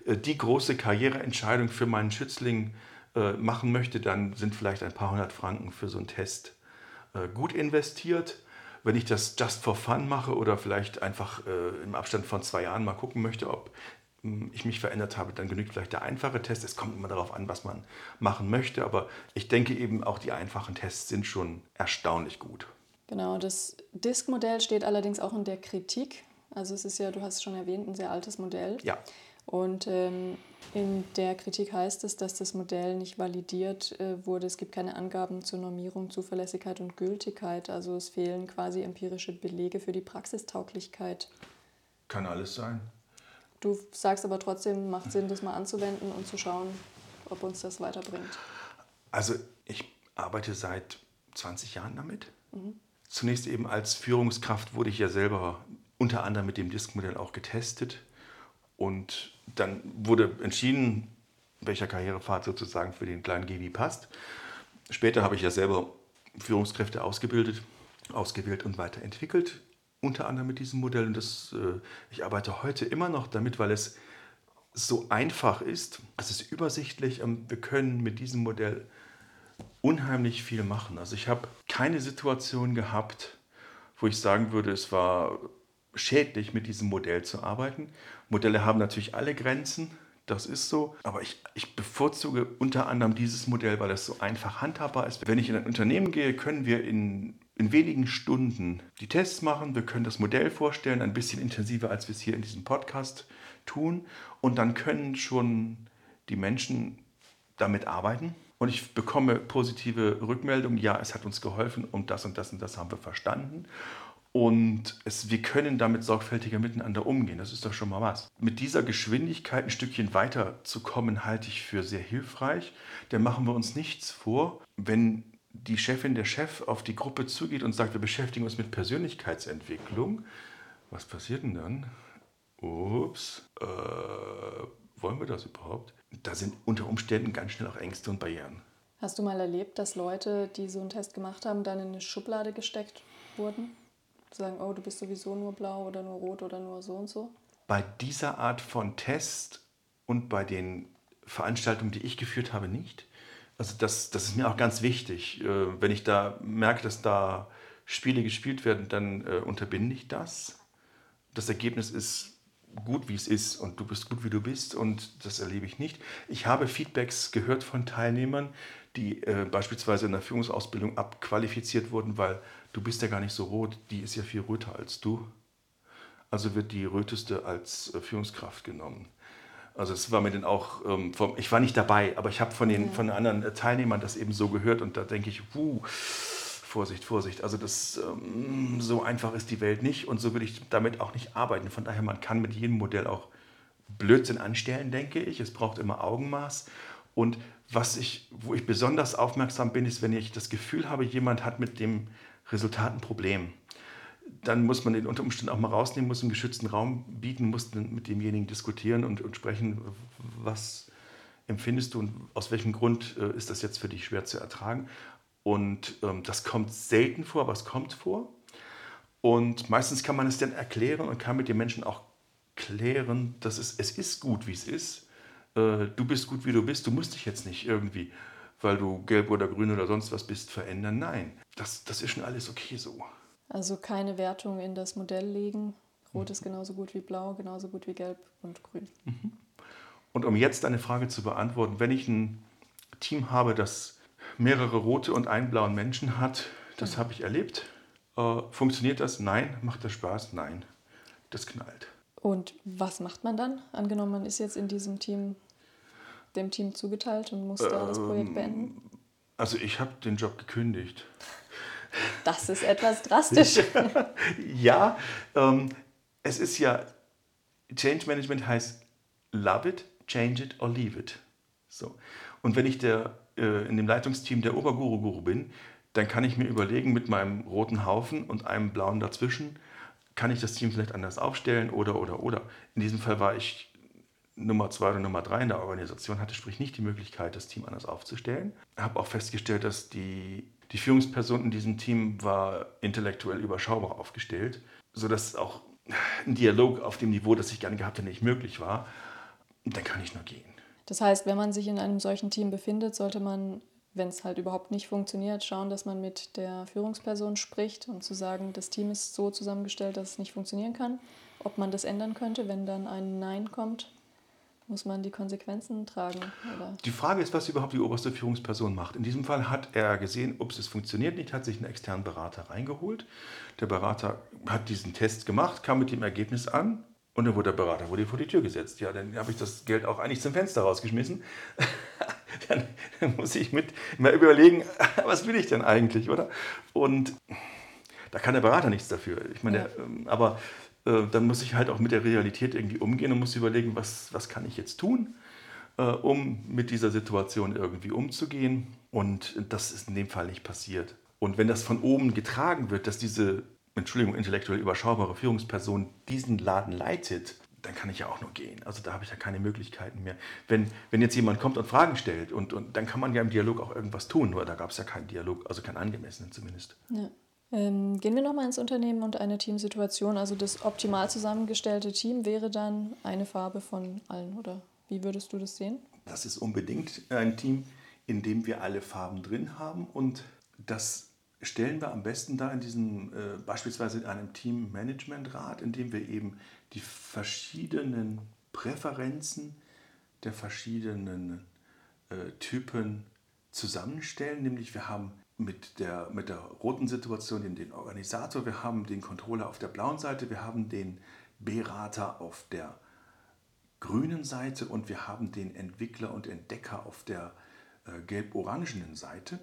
äh, die große Karriereentscheidung für meinen Schützling äh, machen möchte, dann sind vielleicht ein paar hundert Franken für so einen Test äh, gut investiert. Wenn ich das just for fun mache oder vielleicht einfach im Abstand von zwei Jahren mal gucken möchte, ob ich mich verändert habe, dann genügt vielleicht der einfache Test. Es kommt immer darauf an, was man machen möchte, aber ich denke eben auch die einfachen Tests sind schon erstaunlich gut. Genau, das Disk-Modell steht allerdings auch in der Kritik. Also es ist ja, du hast es schon erwähnt, ein sehr altes Modell. Ja. Und ähm, in der Kritik heißt es, dass das Modell nicht validiert äh, wurde. Es gibt keine Angaben zur Normierung, Zuverlässigkeit und Gültigkeit. Also es fehlen quasi empirische Belege für die Praxistauglichkeit. Kann alles sein. Du sagst aber trotzdem, macht Sinn, das mal anzuwenden und zu schauen, ob uns das weiterbringt. Also ich arbeite seit 20 Jahren damit. Mhm. Zunächst eben als Führungskraft wurde ich ja selber unter anderem mit dem Disk-Modell auch getestet. Und dann wurde entschieden, welcher Karrierepfad sozusagen für den kleinen Gibi passt. Später habe ich ja selber Führungskräfte ausgebildet, ausgewählt und weiterentwickelt, unter anderem mit diesem Modell. Und das, äh, ich arbeite heute immer noch damit, weil es so einfach ist, es ist übersichtlich. Wir können mit diesem Modell unheimlich viel machen. Also ich habe keine Situation gehabt, wo ich sagen würde, es war schädlich, mit diesem Modell zu arbeiten. Modelle haben natürlich alle Grenzen, das ist so. Aber ich, ich bevorzuge unter anderem dieses Modell, weil es so einfach handhabbar ist. Wenn ich in ein Unternehmen gehe, können wir in, in wenigen Stunden die Tests machen. Wir können das Modell vorstellen, ein bisschen intensiver, als wir es hier in diesem Podcast tun. Und dann können schon die Menschen damit arbeiten. Und ich bekomme positive Rückmeldungen. Ja, es hat uns geholfen und das und das und das haben wir verstanden. Und es, wir können damit sorgfältiger miteinander umgehen. Das ist doch schon mal was. Mit dieser Geschwindigkeit ein Stückchen weiter zu kommen, halte ich für sehr hilfreich. Denn machen wir uns nichts vor, wenn die Chefin, der Chef auf die Gruppe zugeht und sagt, wir beschäftigen uns mit Persönlichkeitsentwicklung. Was passiert denn dann? Ups, äh, wollen wir das überhaupt? Da sind unter Umständen ganz schnell auch Ängste und Barrieren. Hast du mal erlebt, dass Leute, die so einen Test gemacht haben, dann in eine Schublade gesteckt wurden? sagen, oh, du bist sowieso nur blau oder nur rot oder nur so und so? Bei dieser Art von Test und bei den Veranstaltungen, die ich geführt habe, nicht. Also das, das ist mir auch ganz wichtig. Äh, wenn ich da merke, dass da Spiele gespielt werden, dann äh, unterbinde ich das. Das Ergebnis ist gut, wie es ist und du bist gut, wie du bist und das erlebe ich nicht. Ich habe Feedbacks gehört von Teilnehmern, die äh, beispielsweise in der Führungsausbildung abqualifiziert wurden, weil du bist ja gar nicht so rot, die ist ja viel röter als du. Also wird die röteste als Führungskraft genommen. Also es war mir dann auch, ähm, vom, ich war nicht dabei, aber ich habe von den, von den anderen äh, Teilnehmern das eben so gehört und da denke ich, wuh, Vorsicht, Vorsicht. Also das, ähm, so einfach ist die Welt nicht und so will ich damit auch nicht arbeiten. Von daher, man kann mit jedem Modell auch Blödsinn anstellen, denke ich. Es braucht immer Augenmaß. Und was ich, wo ich besonders aufmerksam bin, ist, wenn ich das Gefühl habe, jemand hat mit dem Resultat ein Problem. Dann muss man den unter Umständen auch mal rausnehmen, muss einen geschützten Raum bieten, muss mit demjenigen diskutieren und, und sprechen, was empfindest du und aus welchem Grund äh, ist das jetzt für dich schwer zu ertragen. Und ähm, das kommt selten vor, aber es kommt vor. Und meistens kann man es dann erklären und kann mit den Menschen auch klären, dass es, es ist gut, wie es ist. Äh, du bist gut, wie du bist. Du musst dich jetzt nicht irgendwie, weil du gelb oder grün oder sonst was bist, verändern. Nein, das, das ist schon alles okay so. Also keine Wertung in das Modell legen. Rot mhm. ist genauso gut wie blau, genauso gut wie gelb und grün. Mhm. Und um jetzt deine Frage zu beantworten, wenn ich ein Team habe, das mehrere rote und einen blauen Menschen hat. Das mhm. habe ich erlebt. Äh, funktioniert das? Nein. Macht das Spaß? Nein. Das knallt. Und was macht man dann? Angenommen, man ist jetzt in diesem Team, dem Team zugeteilt und muss da das Projekt ähm, beenden? Also ich habe den Job gekündigt. Das ist etwas drastisch. ja, ähm, es ist ja, Change Management heißt love it, change it or leave it. So. Und wenn ich der äh, in dem Leitungsteam der Oberguru-Guru bin, dann kann ich mir überlegen, mit meinem roten Haufen und einem blauen dazwischen, kann ich das Team vielleicht anders aufstellen oder, oder, oder. In diesem Fall war ich Nummer zwei oder Nummer drei in der Organisation, hatte sprich nicht die Möglichkeit, das Team anders aufzustellen. Ich Habe auch festgestellt, dass die, die Führungsperson in diesem Team war intellektuell überschaubar aufgestellt, sodass auch ein Dialog auf dem Niveau, das ich gerne gehabt hätte, nicht möglich war. Dann kann ich nur gehen. Das heißt, wenn man sich in einem solchen Team befindet, sollte man, wenn es halt überhaupt nicht funktioniert, schauen, dass man mit der Führungsperson spricht und zu sagen, das Team ist so zusammengestellt, dass es nicht funktionieren kann. Ob man das ändern könnte, wenn dann ein Nein kommt, muss man die Konsequenzen tragen. Oder? Die Frage ist, was überhaupt die oberste Führungsperson macht. In diesem Fall hat er gesehen, ups, es funktioniert nicht, hat sich einen externen Berater reingeholt. Der Berater hat diesen Test gemacht, kam mit dem Ergebnis an, und dann wurde der Berater wurde vor die Tür gesetzt. Ja, dann habe ich das Geld auch eigentlich zum Fenster rausgeschmissen. dann, dann, muss ich mit mal überlegen, was will ich denn eigentlich, oder? Und da kann der Berater nichts dafür. Ich meine, ja. ähm, aber äh, dann muss ich halt auch mit der Realität irgendwie umgehen und muss überlegen, was, was kann ich jetzt tun, äh, um mit dieser Situation irgendwie umzugehen. Und das ist in dem Fall nicht passiert. Und wenn das von oben getragen wird, dass diese Entschuldigung, intellektuell überschaubare Führungsperson diesen Laden leitet, dann kann ich ja auch nur gehen. Also da habe ich ja keine Möglichkeiten mehr. Wenn, wenn jetzt jemand kommt und Fragen stellt, und, und dann kann man ja im Dialog auch irgendwas tun, nur da gab es ja keinen Dialog, also keinen angemessenen zumindest. Ja. Ähm, gehen wir nochmal ins Unternehmen und eine Teamsituation. Also das optimal zusammengestellte Team wäre dann eine Farbe von allen, oder wie würdest du das sehen? Das ist unbedingt ein Team, in dem wir alle Farben drin haben und das stellen wir am besten da in diesem, äh, beispielsweise in einem Team-Management-Rat, in dem wir eben die verschiedenen Präferenzen der verschiedenen äh, Typen zusammenstellen. Nämlich wir haben mit der, mit der roten Situation den, den Organisator, wir haben den Controller auf der blauen Seite, wir haben den Berater auf der grünen Seite und wir haben den Entwickler und Entdecker auf der äh, gelb-orangenen Seite.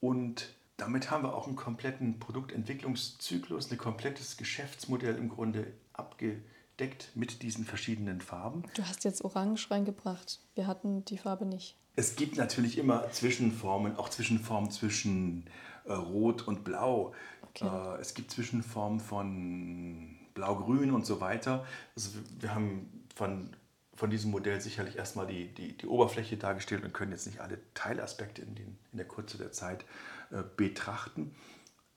Und damit haben wir auch einen kompletten Produktentwicklungszyklus, ein komplettes Geschäftsmodell im Grunde abgedeckt mit diesen verschiedenen Farben. Du hast jetzt Orange reingebracht. Wir hatten die Farbe nicht. Es gibt natürlich immer Zwischenformen, auch Zwischenformen zwischen äh, Rot und Blau. Okay. Äh, es gibt Zwischenformen von Blau-Grün und so weiter. Also wir haben von, von diesem Modell sicherlich erstmal die, die, die Oberfläche dargestellt und können jetzt nicht alle Teilaspekte in, den, in der Kurze der Zeit äh, betrachten.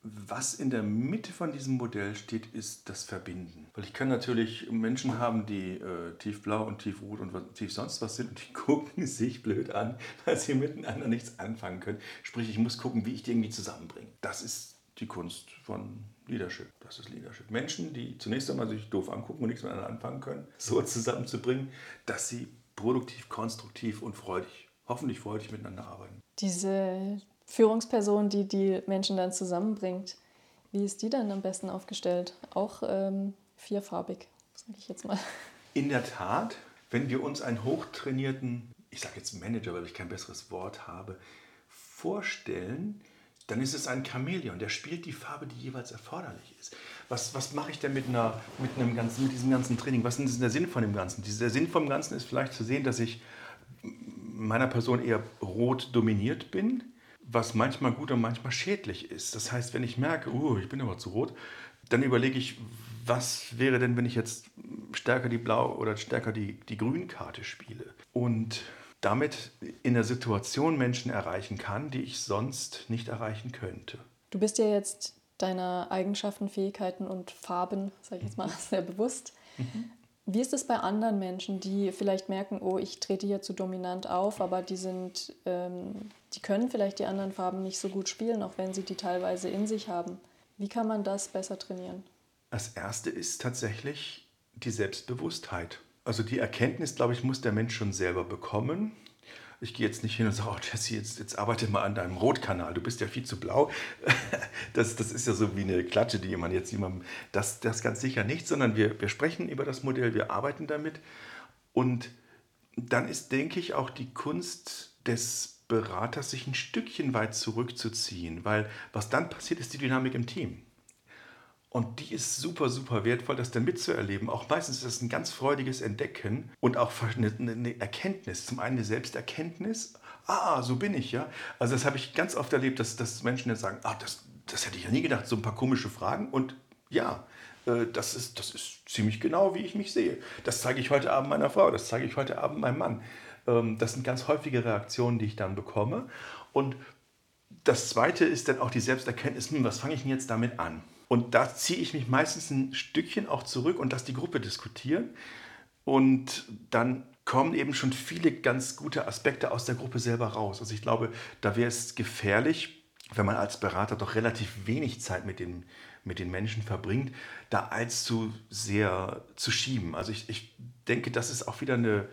Was in der Mitte von diesem Modell steht, ist das Verbinden. Weil ich kann natürlich Menschen haben, die äh, tiefblau und tiefrot und was, tief sonst was sind und die gucken sich blöd an, weil sie miteinander nichts anfangen können. Sprich, ich muss gucken, wie ich die irgendwie zusammenbringe. Das ist die Kunst von Leadership. Das ist Leadership. Menschen, die zunächst einmal sich doof angucken und nichts miteinander anfangen können, so zusammenzubringen, dass sie produktiv, konstruktiv und freudig, hoffentlich freudig miteinander arbeiten. Diese Führungsperson, die die Menschen dann zusammenbringt. Wie ist die dann am besten aufgestellt? Auch ähm, vierfarbig, sage ich jetzt mal. In der Tat, wenn wir uns einen hochtrainierten, ich sage jetzt Manager, weil ich kein besseres Wort habe, vorstellen, dann ist es ein Chamäleon, der spielt die Farbe, die jeweils erforderlich ist. Was, was mache ich denn mit, einer, mit, einem ganzen, mit diesem ganzen Training? Was ist der Sinn von dem Ganzen? Der Sinn vom Ganzen ist vielleicht zu sehen, dass ich meiner Person eher rot dominiert bin, was manchmal gut und manchmal schädlich ist. Das heißt, wenn ich merke, uh, ich bin aber zu rot, dann überlege ich, was wäre denn, wenn ich jetzt stärker die Blau- oder stärker die, die Grünkarte spiele? Und damit in der Situation Menschen erreichen kann, die ich sonst nicht erreichen könnte. Du bist ja jetzt deiner Eigenschaften, Fähigkeiten und Farben, sage ich jetzt mal, sehr bewusst. Mhm. Wie ist es bei anderen Menschen, die vielleicht merken, oh, ich trete hier zu dominant auf, aber die sind, ähm, die können vielleicht die anderen Farben nicht so gut spielen, auch wenn sie die teilweise in sich haben. Wie kann man das besser trainieren? Das erste ist tatsächlich die Selbstbewusstheit. Also die Erkenntnis, glaube ich, muss der Mensch schon selber bekommen. Ich gehe jetzt nicht hin und sage, oh Jesse, jetzt, jetzt arbeite mal an deinem Rotkanal, du bist ja viel zu blau. Das, das ist ja so wie eine Klatsche, die jemand jetzt jemandem, das, das ganz sicher nicht, sondern wir, wir sprechen über das Modell, wir arbeiten damit. Und dann ist, denke ich, auch die Kunst des Beraters, sich ein Stückchen weit zurückzuziehen, weil was dann passiert, ist die Dynamik im Team. Und die ist super, super wertvoll, das dann mitzuerleben. Auch meistens ist das ein ganz freudiges Entdecken und auch eine, eine Erkenntnis. Zum einen eine Selbsterkenntnis. Ah, so bin ich, ja. Also das habe ich ganz oft erlebt, dass, dass Menschen dann sagen, ah, das, das hätte ich ja nie gedacht, so ein paar komische Fragen. Und ja, äh, das ist, das ist ziemlich genau, wie ich mich sehe. Das zeige ich heute Abend meiner Frau, das zeige ich heute Abend meinem Mann. Ähm, das sind ganz häufige Reaktionen, die ich dann bekomme. Und das Zweite ist dann auch die Selbsterkenntnis, hm, was fange ich denn jetzt damit an? Und da ziehe ich mich meistens ein Stückchen auch zurück und lasse die Gruppe diskutieren. Und dann kommen eben schon viele ganz gute Aspekte aus der Gruppe selber raus. Also ich glaube, da wäre es gefährlich, wenn man als Berater doch relativ wenig Zeit mit den, mit den Menschen verbringt, da allzu sehr zu schieben. Also ich, ich denke, das ist auch wieder eine,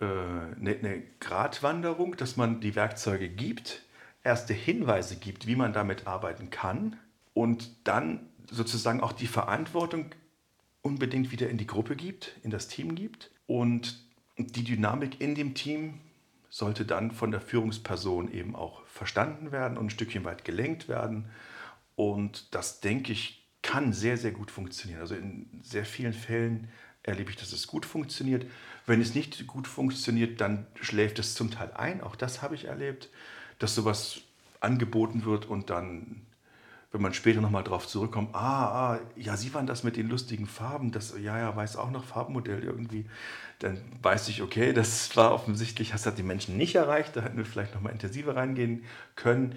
äh, eine, eine Gratwanderung, dass man die Werkzeuge gibt, erste Hinweise gibt, wie man damit arbeiten kann und dann sozusagen auch die Verantwortung unbedingt wieder in die Gruppe gibt, in das Team gibt. Und die Dynamik in dem Team sollte dann von der Führungsperson eben auch verstanden werden und ein Stückchen weit gelenkt werden. Und das, denke ich, kann sehr, sehr gut funktionieren. Also in sehr vielen Fällen erlebe ich, dass es gut funktioniert. Wenn es nicht gut funktioniert, dann schläft es zum Teil ein. Auch das habe ich erlebt, dass sowas angeboten wird und dann wenn man später nochmal drauf zurückkommt, ah, ah, ja, Sie waren das mit den lustigen Farben, das, ja, ja, weiß auch noch Farbmodell irgendwie, dann weiß ich, okay, das war offensichtlich, das hat die Menschen nicht erreicht, da hätten wir vielleicht nochmal intensiver reingehen können.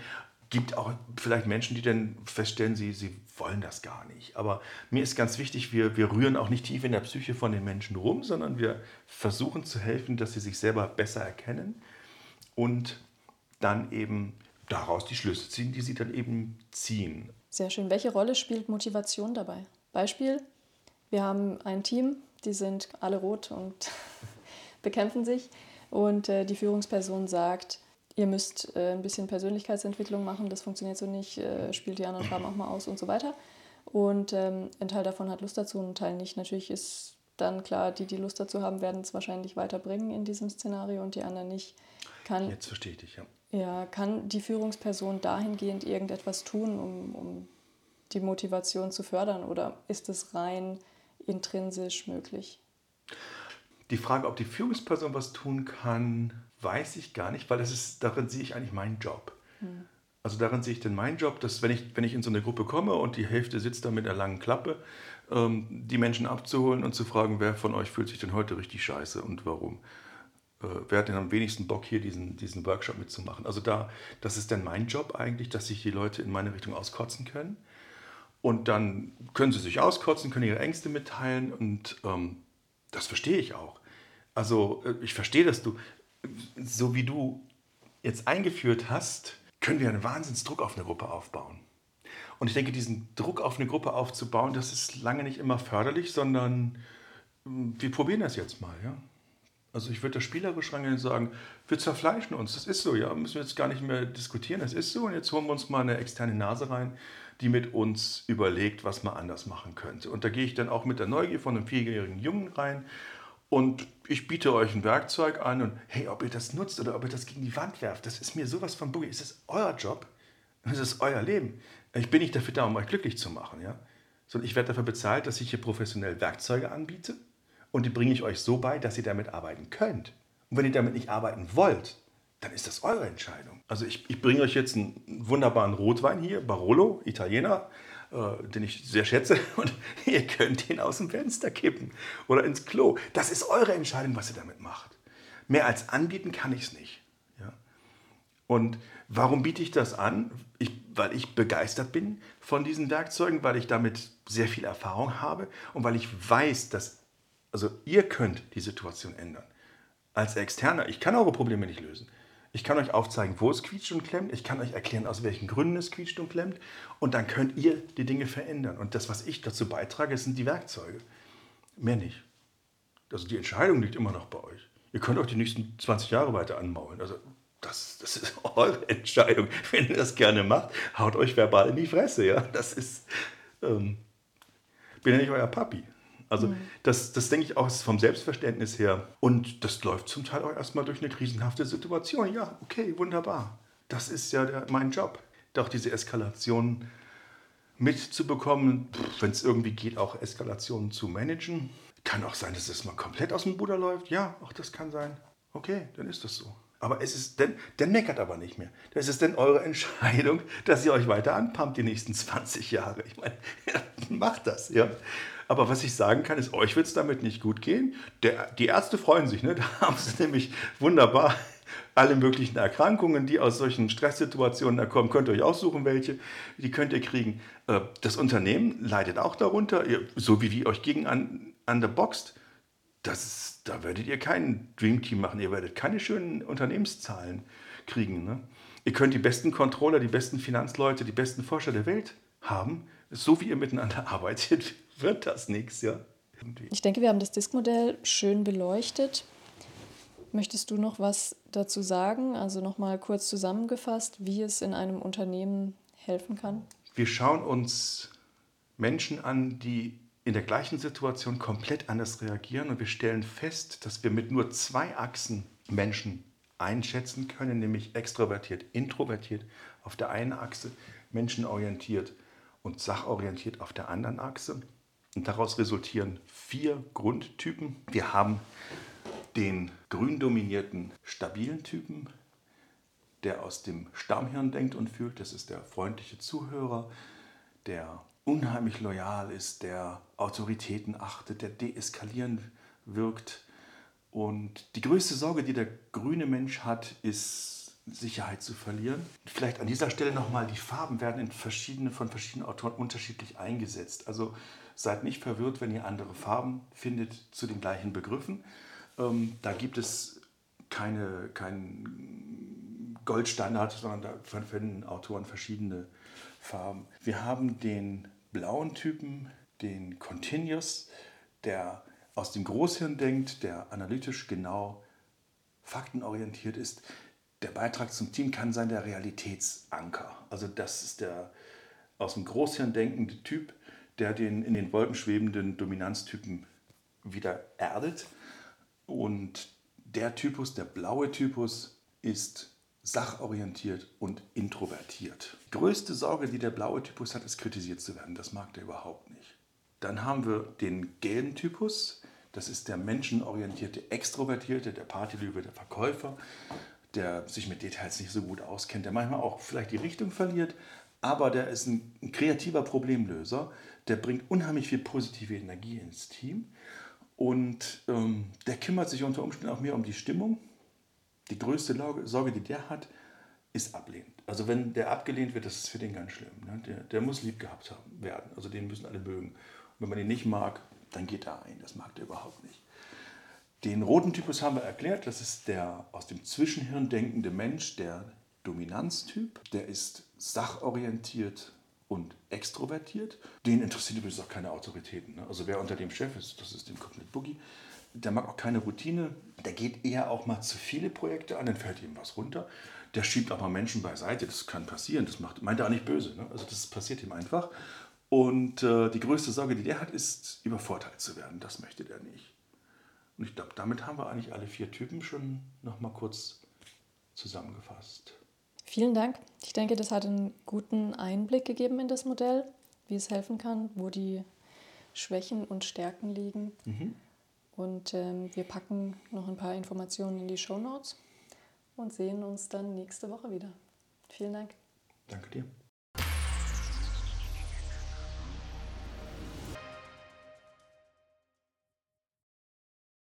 Gibt auch vielleicht Menschen, die dann feststellen, sie, sie wollen das gar nicht. Aber mir ist ganz wichtig, wir, wir rühren auch nicht tief in der Psyche von den Menschen rum, sondern wir versuchen zu helfen, dass sie sich selber besser erkennen und dann eben daraus die Schlüsse ziehen, die sie dann eben ziehen. Sehr schön. Welche Rolle spielt Motivation dabei? Beispiel, wir haben ein Team, die sind alle rot und bekämpfen sich und äh, die Führungsperson sagt, ihr müsst äh, ein bisschen Persönlichkeitsentwicklung machen, das funktioniert so nicht, äh, spielt die anderen Farben auch mal aus und so weiter. Und ähm, ein Teil davon hat Lust dazu, ein Teil nicht. Natürlich ist dann klar, die, die Lust dazu haben, werden es wahrscheinlich weiterbringen in diesem Szenario und die anderen nicht. Kann, Jetzt verstehe ich dich, ja. Ja, kann die Führungsperson dahingehend irgendetwas tun, um, um die Motivation zu fördern oder ist es rein intrinsisch möglich? Die Frage, ob die Führungsperson was tun kann, weiß ich gar nicht, weil das ist, darin sehe ich eigentlich meinen Job. Hm. Also darin sehe ich denn meinen Job, dass wenn ich, wenn ich in so eine Gruppe komme und die Hälfte sitzt da mit einer langen Klappe, ähm, die Menschen abzuholen und zu fragen, wer von euch fühlt sich denn heute richtig scheiße und warum wer hat denn am wenigsten Bock, hier diesen, diesen Workshop mitzumachen? Also da, das ist dann mein Job eigentlich, dass sich die Leute in meine Richtung auskotzen können. Und dann können sie sich auskotzen, können ihre Ängste mitteilen und ähm, das verstehe ich auch. Also äh, ich verstehe, dass du, so wie du jetzt eingeführt hast, können wir einen Wahnsinnsdruck auf eine Gruppe aufbauen. Und ich denke, diesen Druck auf eine Gruppe aufzubauen, das ist lange nicht immer förderlich, sondern hm, wir probieren das jetzt mal. Ja? Also ich würde das spielerisch rangehen und sagen, wir zerfleischen uns, das ist so, ja, müssen wir jetzt gar nicht mehr diskutieren, das ist so. Und jetzt holen wir uns mal eine externe Nase rein, die mit uns überlegt, was man anders machen könnte. Und da gehe ich dann auch mit der Neugier von einem vierjährigen Jungen rein. Und ich biete euch ein Werkzeug an und hey, ob ihr das nutzt oder ob ihr das gegen die Wand werft, das ist mir sowas von Boogie, es ist euer Job, es ist euer Leben. Ich bin nicht dafür da, um euch glücklich zu machen, ja, sondern ich werde dafür bezahlt, dass ich hier professionell Werkzeuge anbiete und die bringe ich euch so bei, dass ihr damit arbeiten könnt. Und wenn ihr damit nicht arbeiten wollt, dann ist das eure Entscheidung. Also ich, ich bringe euch jetzt einen wunderbaren Rotwein hier, Barolo, Italiener, äh, den ich sehr schätze, und ihr könnt den aus dem Fenster kippen oder ins Klo. Das ist eure Entscheidung, was ihr damit macht. Mehr als anbieten kann ich es nicht. Ja? Und warum biete ich das an? Ich, weil ich begeistert bin von diesen Werkzeugen, weil ich damit sehr viel Erfahrung habe und weil ich weiß, dass also ihr könnt die Situation ändern. Als Externer, ich kann eure Probleme nicht lösen. Ich kann euch aufzeigen, wo es quietscht und klemmt. Ich kann euch erklären, aus welchen Gründen es quietscht und klemmt. Und dann könnt ihr die Dinge verändern. Und das, was ich dazu beitrage, sind die Werkzeuge. Mehr nicht. Also die Entscheidung liegt immer noch bei euch. Ihr könnt auch die nächsten 20 Jahre weiter anmaulen. Also das, das ist eure Entscheidung. Wenn ihr das gerne macht, haut euch verbal in die Fresse. Ja? Das ist, ähm, bin ja nicht euer Papi. Also mhm. das, das denke ich auch vom Selbstverständnis her. Und das läuft zum Teil auch erstmal durch eine krisenhafte Situation. Ja, okay, wunderbar. Das ist ja der, mein Job. Doch diese Eskalation mitzubekommen, wenn es irgendwie geht, auch Eskalationen zu managen. Kann auch sein, dass es mal komplett aus dem Ruder läuft. Ja, auch das kann sein. Okay, dann ist das so. Aber es ist, dann, dann meckert aber nicht mehr. Das ist dann eure Entscheidung, dass ihr euch weiter anpumpt die nächsten 20 Jahre. Ich meine, macht das, ja. Aber was ich sagen kann, ist, euch wird es damit nicht gut gehen. Der, die Ärzte freuen sich, ne? da haben sie nämlich wunderbar alle möglichen Erkrankungen, die aus solchen Stresssituationen kommen, könnt ihr euch aussuchen, welche, die könnt ihr kriegen. Äh, das Unternehmen leidet auch darunter, so wie wir euch gegen an, an der boxt. Das, da werdet ihr kein Dreamteam machen, ihr werdet keine schönen Unternehmenszahlen kriegen. Ne? Ihr könnt die besten Controller, die besten Finanzleute, die besten Forscher der Welt haben, so wie ihr miteinander arbeitet, wird das nichts, ja. Ich denke, wir haben das Diskmodell schön beleuchtet. Möchtest du noch was dazu sagen? Also nochmal kurz zusammengefasst, wie es in einem Unternehmen helfen kann? Wir schauen uns Menschen an, die in der gleichen Situation komplett anders reagieren und wir stellen fest, dass wir mit nur zwei Achsen Menschen einschätzen können, nämlich extrovertiert, introvertiert auf der einen Achse, menschenorientiert und sachorientiert auf der anderen Achse. Und daraus resultieren vier Grundtypen. Wir haben den grün dominierten stabilen Typen, der aus dem Stammhirn denkt und fühlt. Das ist der freundliche Zuhörer, der unheimlich loyal ist, der Autoritäten achtet, der deeskalierend wirkt. Und die größte Sorge, die der grüne Mensch hat, ist Sicherheit zu verlieren. Vielleicht an dieser Stelle nochmal, die Farben werden in verschiedene, von verschiedenen Autoren unterschiedlich eingesetzt. Also seid nicht verwirrt, wenn ihr andere Farben findet zu den gleichen Begriffen. Ähm, da gibt es keine, keinen Goldstandard, sondern da verwenden Autoren verschiedene Farben. Wir haben den blauen Typen, den Continuous, der aus dem Großhirn denkt, der analytisch genau faktenorientiert ist. Der Beitrag zum Team kann sein der Realitätsanker. Also das ist der aus dem Großhirn denkende Typ, der den in den Wolken schwebenden Dominanztypen wieder erdet. Und der Typus, der blaue Typus, ist sachorientiert und introvertiert. Die größte Sorge, die der blaue Typus hat, ist kritisiert zu werden. Das mag der überhaupt nicht. Dann haben wir den gelben Typus. Das ist der menschenorientierte Extrovertierte, der Partylübe, der Verkäufer, der sich mit Details nicht so gut auskennt, der manchmal auch vielleicht die Richtung verliert, aber der ist ein, ein kreativer Problemlöser, der bringt unheimlich viel positive Energie ins Team und ähm, der kümmert sich unter Umständen auch mehr um die Stimmung die größte Sorge, die der hat, ist ablehnt. Also wenn der abgelehnt wird, das ist für den ganz schlimm. Ne? Der, der muss lieb gehabt haben, werden. Also den müssen alle mögen. Und wenn man ihn nicht mag, dann geht er ein. Das mag der überhaupt nicht. Den roten Typus haben wir erklärt. Das ist der aus dem Zwischenhirn denkende Mensch, der Dominanztyp. Der ist sachorientiert und extrovertiert. Den interessiert übrigens auch keine Autoritäten. Ne? Also wer unter dem Chef ist, das ist dem Cockpit Boogie der mag auch keine Routine, der geht eher auch mal zu viele Projekte an, dann fällt ihm was runter. Der schiebt auch mal Menschen beiseite, das kann passieren, das macht, meint er auch nicht böse, ne? also das passiert ihm einfach. Und äh, die größte Sorge, die der hat, ist, übervorteilt zu werden. Das möchte der nicht. Und ich glaube, damit haben wir eigentlich alle vier Typen schon nochmal kurz zusammengefasst. Vielen Dank. Ich denke, das hat einen guten Einblick gegeben in das Modell, wie es helfen kann, wo die Schwächen und Stärken liegen. Mhm. Und ähm, wir packen noch ein paar Informationen in die Show Notes und sehen uns dann nächste Woche wieder. Vielen Dank. Danke dir.